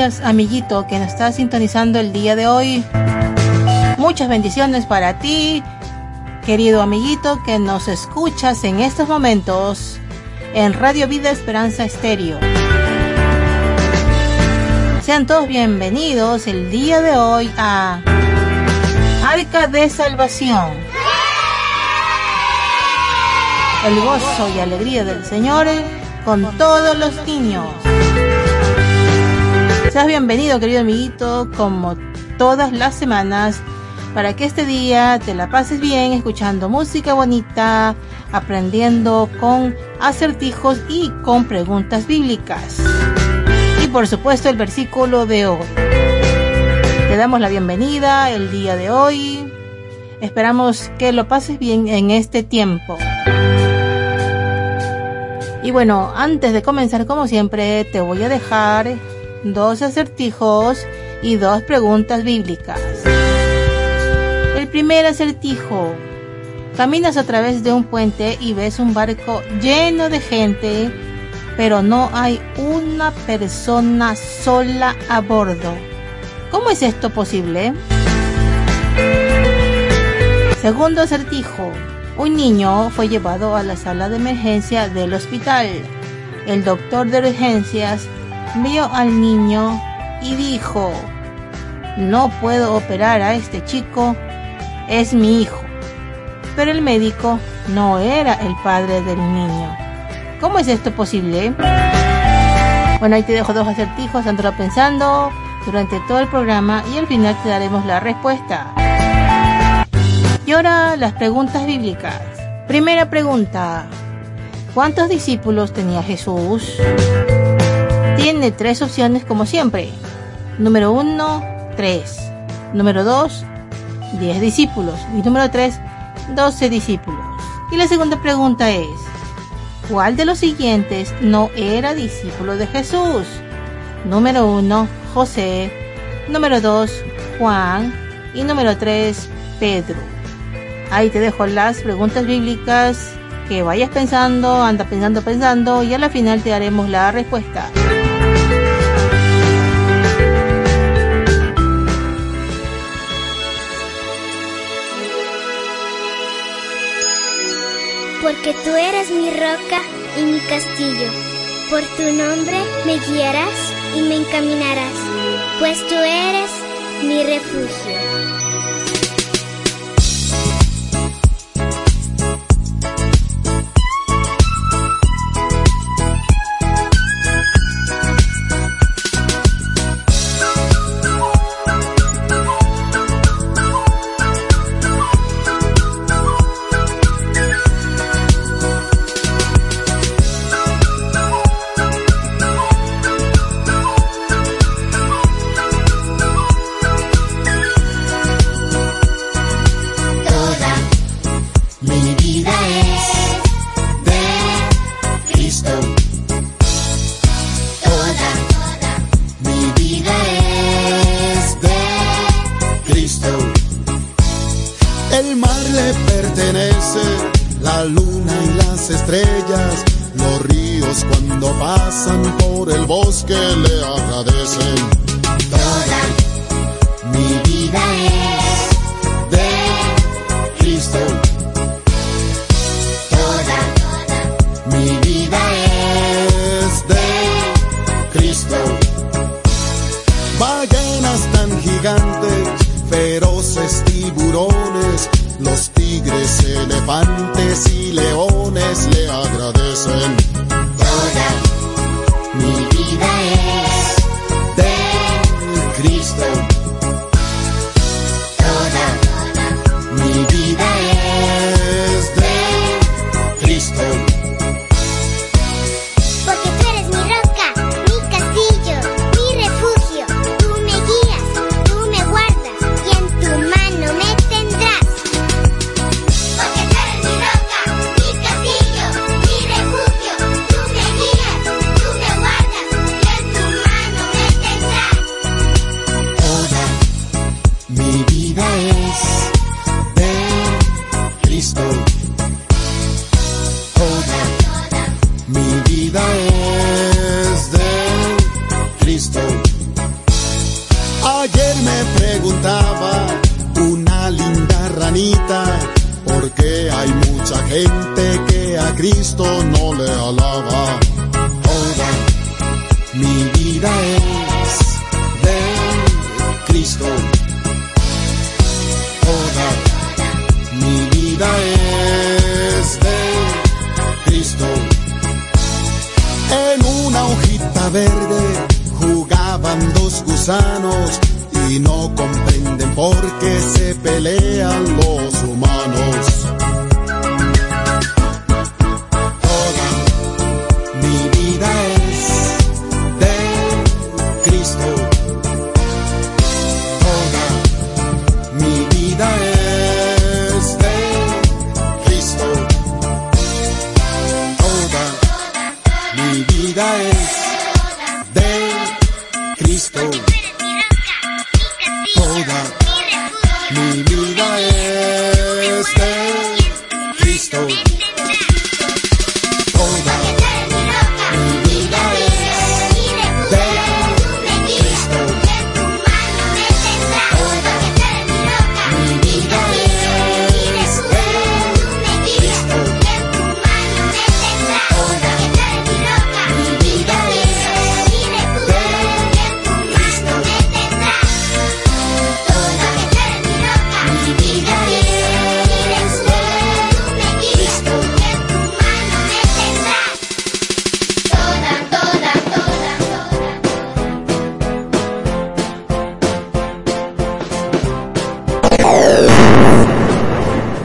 amiguito, que nos está sintonizando el día de hoy. Muchas bendiciones para ti, querido amiguito, que nos escuchas en estos momentos en Radio Vida Esperanza Estéreo. Sean todos bienvenidos el día de hoy a Arca de Salvación. El gozo y alegría del Señor con todos los niños. Seas bienvenido, querido amiguito, como todas las semanas, para que este día te la pases bien escuchando música bonita, aprendiendo con acertijos y con preguntas bíblicas. Y por supuesto el versículo de hoy. Te damos la bienvenida el día de hoy. Esperamos que lo pases bien en este tiempo. Y bueno, antes de comenzar como siempre, te voy a dejar dos acertijos y dos preguntas bíblicas. El primer acertijo. Caminas a través de un puente y ves un barco lleno de gente, pero no hay una persona sola a bordo. ¿Cómo es esto posible? Segundo acertijo. Un niño fue llevado a la sala de emergencia del hospital. El doctor de urgencias vio al niño y dijo, no puedo operar a este chico, es mi hijo. Pero el médico no era el padre del niño. ¿Cómo es esto posible? Bueno, ahí te dejo dos acertijos, andalo pensando durante todo el programa y al final te daremos la respuesta. Y ahora las preguntas bíblicas. Primera pregunta. ¿Cuántos discípulos tenía Jesús? Tiene tres opciones como siempre. Número uno, tres. Número dos, diez discípulos. Y número tres, doce discípulos. Y la segunda pregunta es, ¿cuál de los siguientes no era discípulo de Jesús? Número uno, José. Número dos, Juan. Y número tres, Pedro. Ahí te dejo las preguntas bíblicas que vayas pensando, anda pensando, pensando y a la final te daremos la respuesta. Porque tú eres mi roca y mi castillo. Por tu nombre me guiarás y me encaminarás, pues tú eres mi refugio. Mucha gente que a Cristo no le alaba. Toda mi vida es de Cristo. Toda mi vida es de Cristo. En una hojita verde jugaban dos gusanos y no comprenden por qué se pelean los humanos. Vida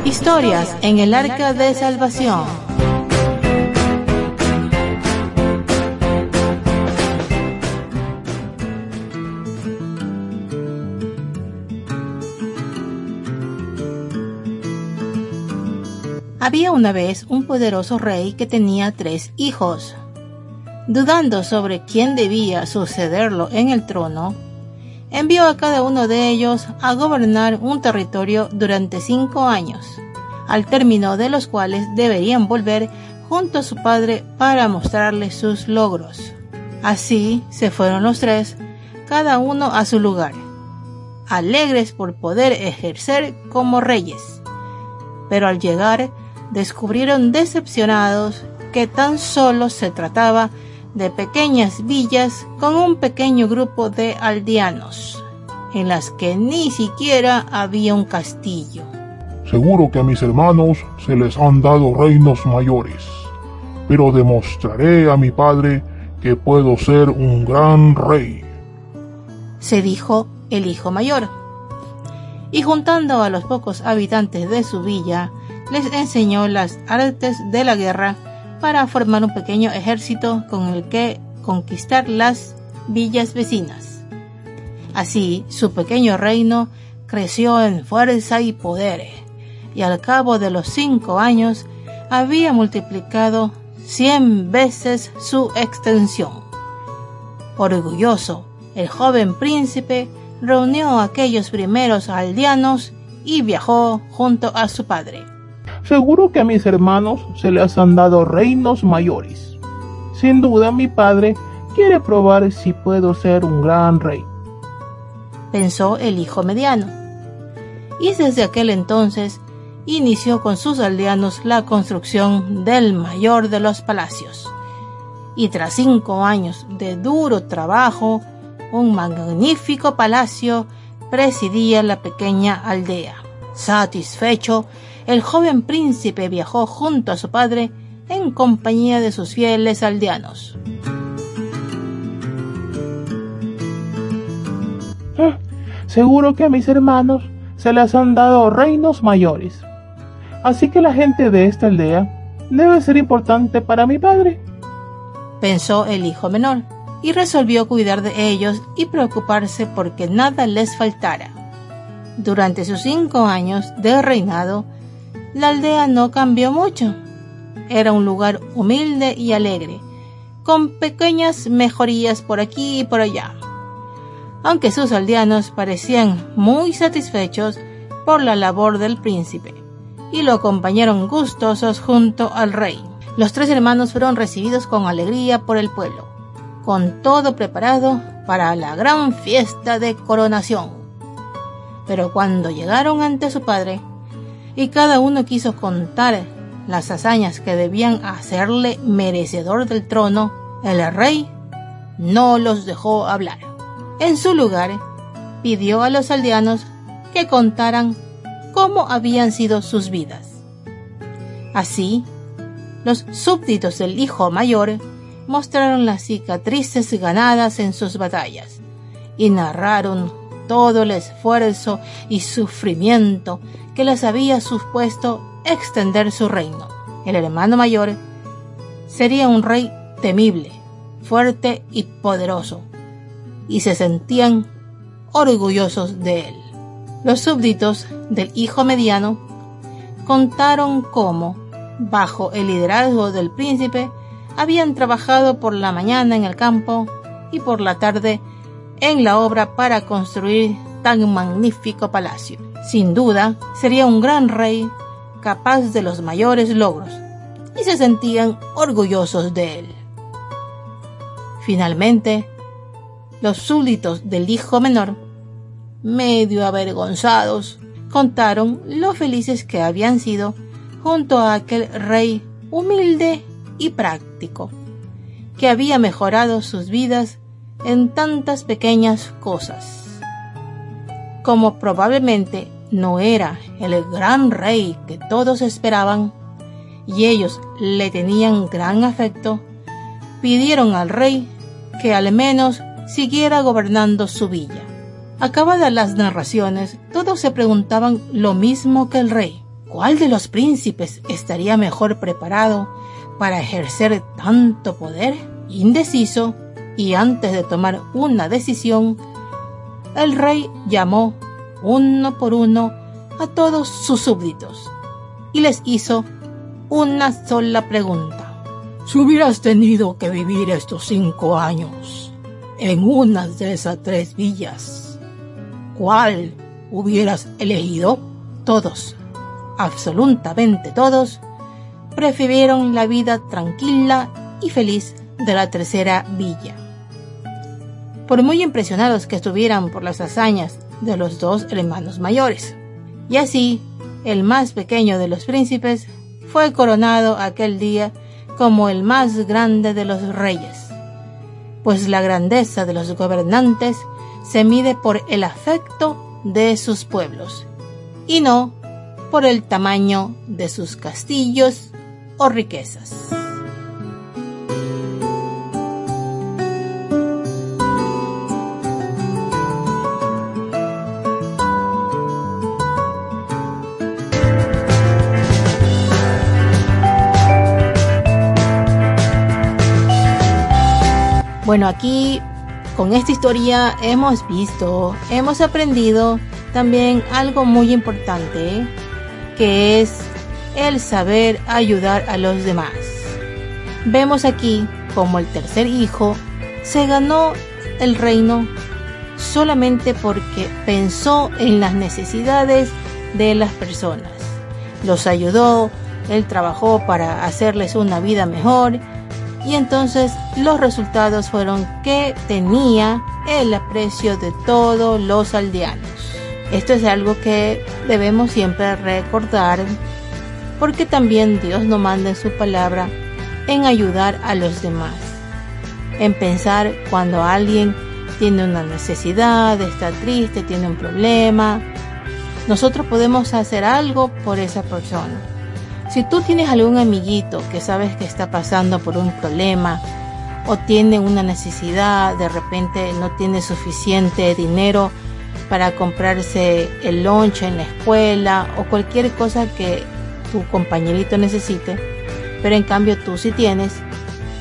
Historias en el Arca de Salvación. Había una vez un poderoso rey que tenía tres hijos. Dudando sobre quién debía sucederlo en el trono, envió a cada uno de ellos a gobernar un territorio durante cinco años, al término de los cuales deberían volver junto a su padre para mostrarle sus logros. Así se fueron los tres, cada uno a su lugar, alegres por poder ejercer como reyes. Pero al llegar, descubrieron decepcionados que tan solo se trataba de pequeñas villas con un pequeño grupo de aldeanos, en las que ni siquiera había un castillo. Seguro que a mis hermanos se les han dado reinos mayores, pero demostraré a mi padre que puedo ser un gran rey. se dijo el hijo mayor. Y juntando a los pocos habitantes de su villa, les enseñó las artes de la guerra para formar un pequeño ejército con el que conquistar las villas vecinas. Así, su pequeño reino creció en fuerza y poder, y al cabo de los cinco años había multiplicado cien veces su extensión. Orgulloso, el joven príncipe reunió a aquellos primeros aldeanos y viajó junto a su padre. Seguro que a mis hermanos se les han dado reinos mayores. Sin duda mi padre quiere probar si puedo ser un gran rey. pensó el hijo mediano. Y desde aquel entonces inició con sus aldeanos la construcción del mayor de los palacios. Y tras cinco años de duro trabajo, un magnífico palacio presidía la pequeña aldea. Satisfecho, el joven príncipe viajó junto a su padre en compañía de sus fieles aldeanos. Ah, Seguro que a mis hermanos se les han dado reinos mayores. Así que la gente de esta aldea debe ser importante para mi padre. pensó el hijo menor, y resolvió cuidar de ellos y preocuparse porque nada les faltara. Durante sus cinco años de reinado, la aldea no cambió mucho. Era un lugar humilde y alegre, con pequeñas mejorías por aquí y por allá. Aunque sus aldeanos parecían muy satisfechos por la labor del príncipe, y lo acompañaron gustosos junto al rey. Los tres hermanos fueron recibidos con alegría por el pueblo, con todo preparado para la gran fiesta de coronación. Pero cuando llegaron ante su padre, y cada uno quiso contar las hazañas que debían hacerle merecedor del trono, el rey no los dejó hablar. En su lugar, pidió a los aldeanos que contaran cómo habían sido sus vidas. Así, los súbditos del hijo mayor mostraron las cicatrices ganadas en sus batallas y narraron todo el esfuerzo y sufrimiento que les había supuesto extender su reino. El hermano mayor sería un rey temible, fuerte y poderoso, y se sentían orgullosos de él. Los súbditos del hijo mediano contaron cómo, bajo el liderazgo del príncipe, habían trabajado por la mañana en el campo y por la tarde en la obra para construir tan magnífico palacio. Sin duda, sería un gran rey capaz de los mayores logros y se sentían orgullosos de él. Finalmente, los súbditos del hijo menor, medio avergonzados, contaron lo felices que habían sido junto a aquel rey humilde y práctico, que había mejorado sus vidas en tantas pequeñas cosas. Como probablemente no era el gran rey que todos esperaban, y ellos le tenían gran afecto, pidieron al rey que al menos siguiera gobernando su villa. Acabadas las narraciones, todos se preguntaban lo mismo que el rey. ¿Cuál de los príncipes estaría mejor preparado para ejercer tanto poder? Indeciso, y antes de tomar una decisión, el rey llamó uno por uno a todos sus súbditos y les hizo una sola pregunta. Si hubieras tenido que vivir estos cinco años en una de esas tres villas, ¿cuál hubieras elegido? Todos, absolutamente todos, prefirieron la vida tranquila y feliz de la tercera villa. Por muy impresionados que estuvieran por las hazañas de los dos hermanos mayores. Y así, el más pequeño de los príncipes fue coronado aquel día como el más grande de los reyes, pues la grandeza de los gobernantes se mide por el afecto de sus pueblos y no por el tamaño de sus castillos o riquezas. Bueno, aquí con esta historia hemos visto, hemos aprendido también algo muy importante, que es el saber ayudar a los demás. Vemos aquí como el tercer hijo se ganó el reino solamente porque pensó en las necesidades de las personas. Los ayudó, él trabajó para hacerles una vida mejor y entonces los resultados fueron que tenía el aprecio de todos los aldeanos. Esto es algo que debemos siempre recordar porque también Dios nos manda en su palabra en ayudar a los demás, en pensar cuando alguien tiene una necesidad, está triste, tiene un problema, nosotros podemos hacer algo por esa persona. Si tú tienes algún amiguito que sabes que está pasando por un problema o tiene una necesidad, de repente no tiene suficiente dinero para comprarse el lunch en la escuela o cualquier cosa que tu compañerito necesite, pero en cambio tú sí tienes,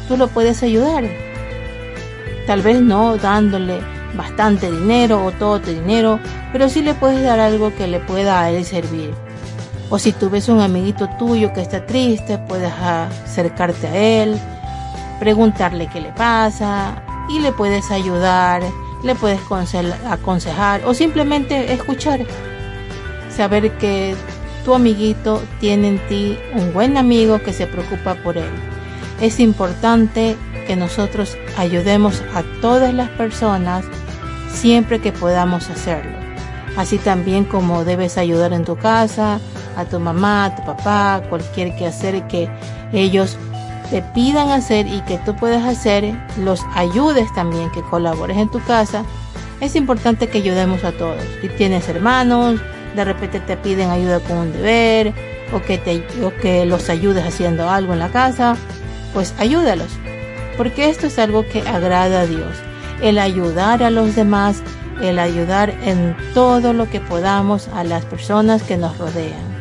tú lo puedes ayudar. Tal vez no dándole bastante dinero o todo tu dinero, pero sí le puedes dar algo que le pueda a él servir. O si tú ves un amiguito tuyo que está triste, puedes acercarte a él, preguntarle qué le pasa y le puedes ayudar, le puedes aconsejar o simplemente escuchar. Saber que tu amiguito tiene en ti un buen amigo que se preocupa por él. Es importante que nosotros ayudemos a todas las personas siempre que podamos hacerlo. Así también como debes ayudar en tu casa, a tu mamá, a tu papá, cualquier que hacer que ellos te pidan hacer y que tú puedas hacer, los ayudes también, que colabores en tu casa. Es importante que ayudemos a todos. Si tienes hermanos, de repente te piden ayuda con un deber o que, te, o que los ayudes haciendo algo en la casa, pues ayúdalos. Porque esto es algo que agrada a Dios. El ayudar a los demás, el ayudar en todo lo que podamos a las personas que nos rodean.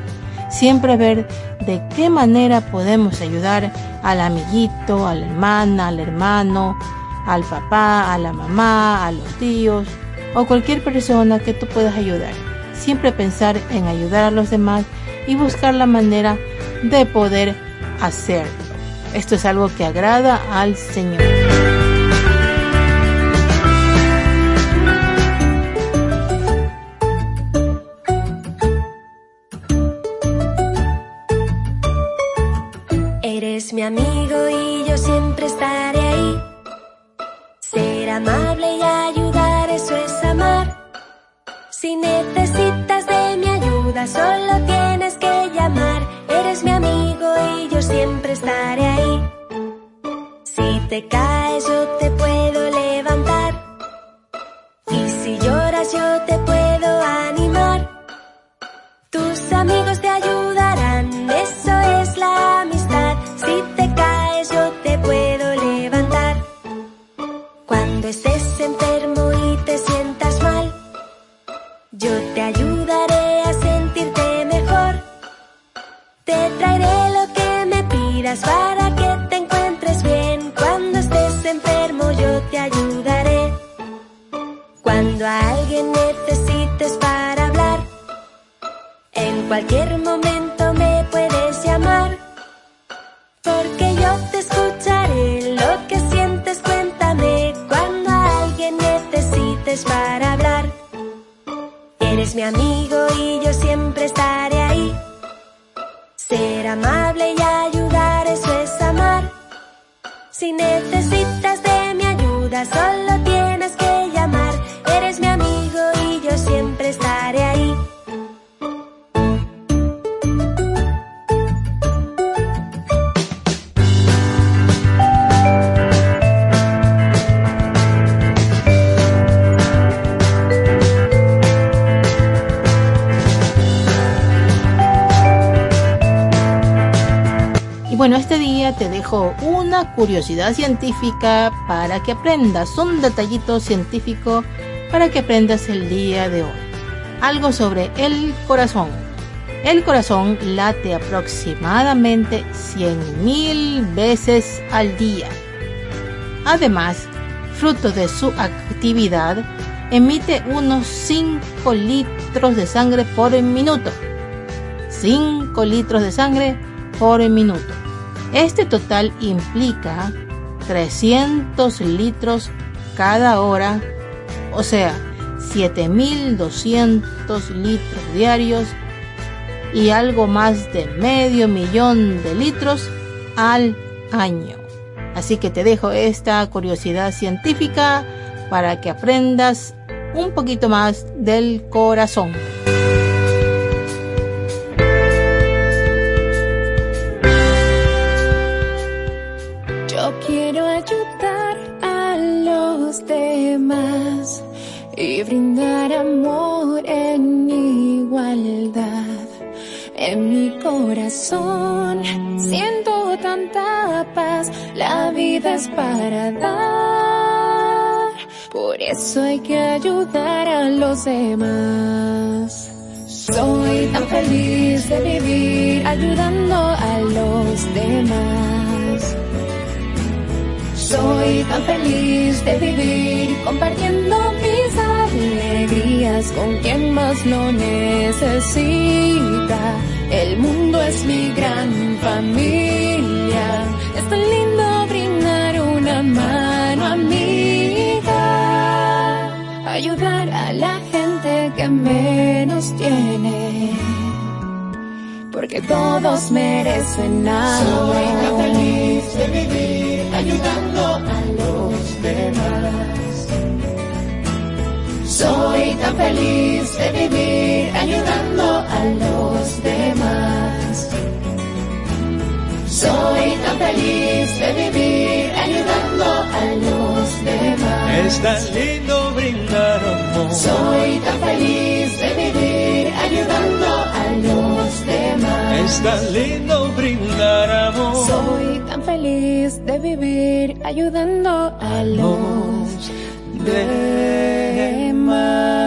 Siempre ver de qué manera podemos ayudar al amiguito, a la hermana, al hermano, al papá, a la mamá, a los tíos o cualquier persona que tú puedas ayudar. Siempre pensar en ayudar a los demás y buscar la manera de poder hacerlo. Esto es algo que agrada al Señor. Si necesitas de mi ayuda, solo tienes que llamar. Eres mi amigo y yo siempre estaré ahí. Si te caes, yo te puedo levantar. Y si lloras, yo te puedo animar. Tus amigos te ayudarán, cualquier momento me puedes llamar. Porque yo te escucharé lo que sientes, cuéntame cuando alguien necesites para hablar. Eres mi amigo y yo siempre estaré ahí. Ser amable y ayudar, eso es amar. Si necesitas de mi ayuda, solo bueno, este día te dejo una curiosidad científica para que aprendas, un detallito científico para que aprendas el día de hoy. Algo sobre el corazón. El corazón late aproximadamente 100.000 veces al día. Además, fruto de su actividad, emite unos 5 litros de sangre por minuto. 5 litros de sangre por minuto. Este total implica 300 litros cada hora, o sea, 7.200 litros diarios y algo más de medio millón de litros al año. Así que te dejo esta curiosidad científica para que aprendas un poquito más del corazón. Amor en igualdad. En mi corazón siento tanta paz, la vida es para dar. Por eso hay que ayudar a los demás. Soy tan feliz de vivir ayudando a los demás. Soy tan feliz de vivir compartiendo mis alegrías con quien más lo necesita. El mundo es mi gran familia. Es tan lindo brindar una mano amiga. Ayudar a la gente que menos tiene. Porque todos merecen algo. de vivir ayudando a los demás. Soy tan feliz de vivir ayudando a los demás. Es tan lindo brindar amor. Soy tan feliz de vivir ayudando a los demás. Es tan lindo brindar amor. Soy tan feliz de vivir ayudando a los demás.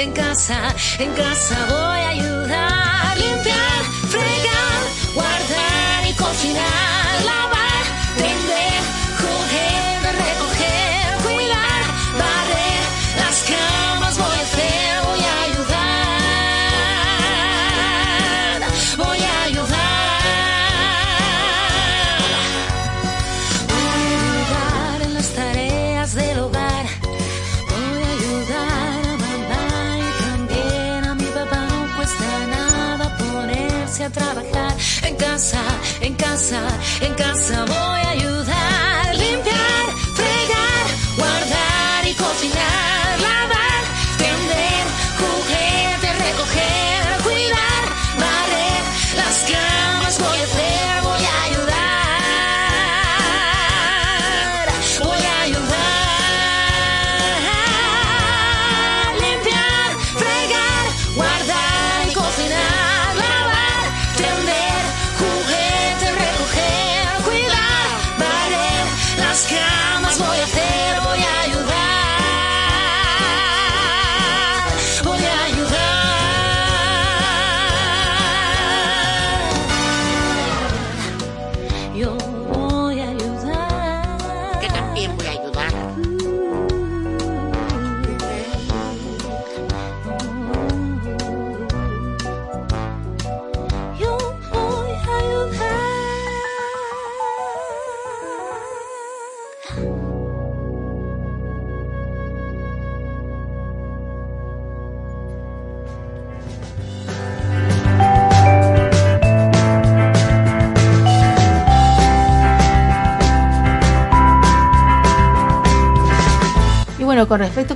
En casa, en casa. Voy a ayudar, limpiar, en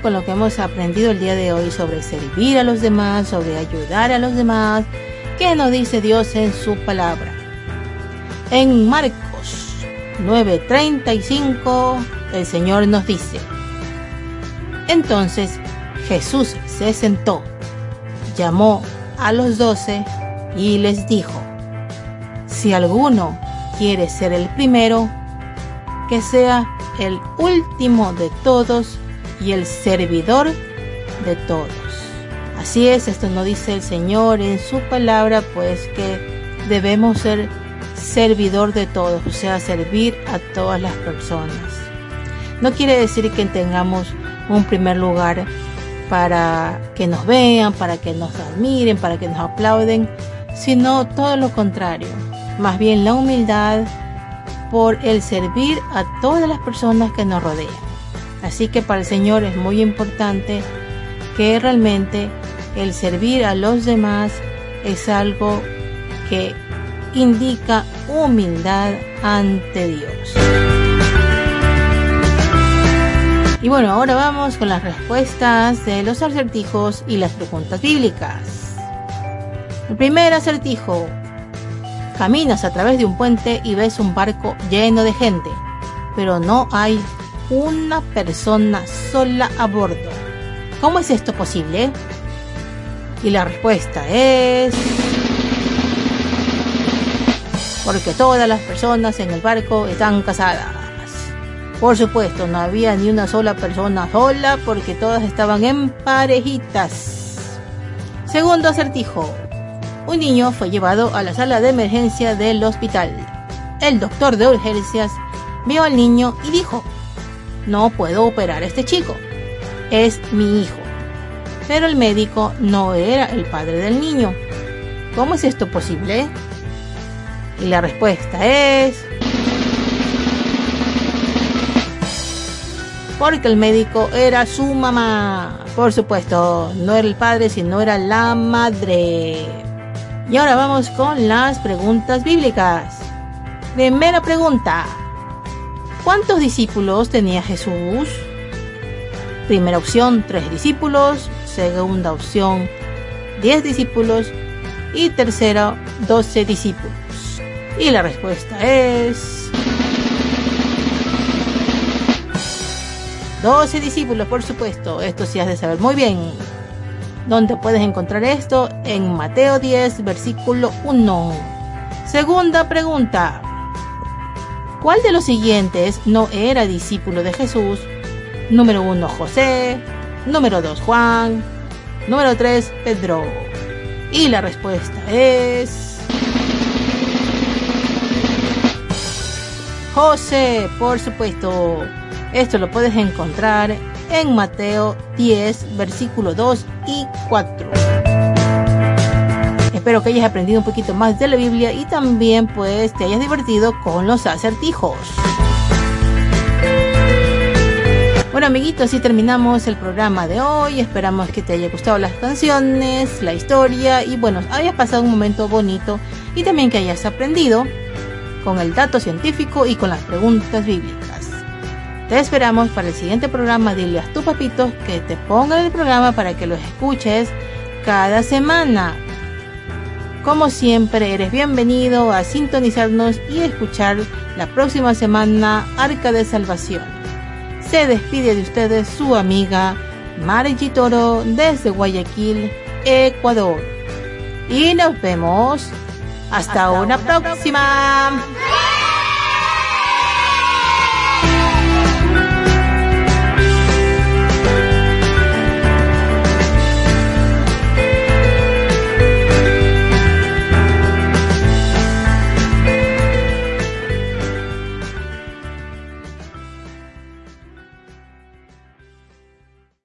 con lo que hemos aprendido el día de hoy sobre servir a los demás, sobre ayudar a los demás, ¿qué nos dice Dios en su palabra? En Marcos 9:35 el Señor nos dice, entonces Jesús se sentó, llamó a los doce y les dijo, si alguno quiere ser el primero, que sea el último de todos y el servidor de todos. Así es, esto nos dice el Señor en su palabra, pues que debemos ser servidor de todos, o sea, servir a todas las personas. No quiere decir que tengamos un primer lugar para que nos vean, para que nos admiren, para que nos aplauden, sino todo lo contrario, más bien la humildad por el servir a todas las personas que nos rodean. Así que para el Señor es muy importante que realmente el servir a los demás es algo que indica humildad ante Dios. Y bueno, ahora vamos con las respuestas de los acertijos y las preguntas bíblicas. El primer acertijo. Caminas a través de un puente y ves un barco lleno de gente, pero no hay una persona sola a bordo. ¿Cómo es esto posible? Y la respuesta es... Porque todas las personas en el barco están casadas. Por supuesto, no había ni una sola persona sola porque todas estaban en parejitas. Segundo acertijo. Un niño fue llevado a la sala de emergencia del hospital. El doctor de urgencias vio al niño y dijo, no puedo operar a este chico, es mi hijo. Pero el médico no era el padre del niño. ¿Cómo es esto posible? Y la respuesta es... Porque el médico era su mamá. Por supuesto, no era el padre, sino era la madre. Y ahora vamos con las preguntas bíblicas. Primera pregunta. ¿Cuántos discípulos tenía Jesús? Primera opción, tres discípulos. Segunda opción, diez discípulos. Y tercera, doce discípulos. Y la respuesta es... 12 discípulos, por supuesto. Esto sí has de saber muy bien. ¿Dónde puedes encontrar esto? En Mateo 10, versículo 1. Segunda pregunta. ¿Cuál de los siguientes no era discípulo de Jesús? Número 1, José. Número 2, Juan. Número 3, Pedro. Y la respuesta es... José, por supuesto. Esto lo puedes encontrar en Mateo 10, versículo 2 y 4. Espero que hayas aprendido un poquito más de la Biblia y también pues te hayas divertido con los acertijos. Bueno amiguitos, así terminamos el programa de hoy. Esperamos que te haya gustado las canciones, la historia y bueno, hayas pasado un momento bonito y también que hayas aprendido con el dato científico y con las preguntas bíblicas. Te esperamos para el siguiente programa. Dile a tus papitos que te pongan el programa para que los escuches cada semana. Como siempre, eres bienvenido a sintonizarnos y escuchar la próxima semana Arca de Salvación. Se despide de ustedes su amiga Margie Toro desde Guayaquil, Ecuador. Y nos vemos hasta, una, próxima.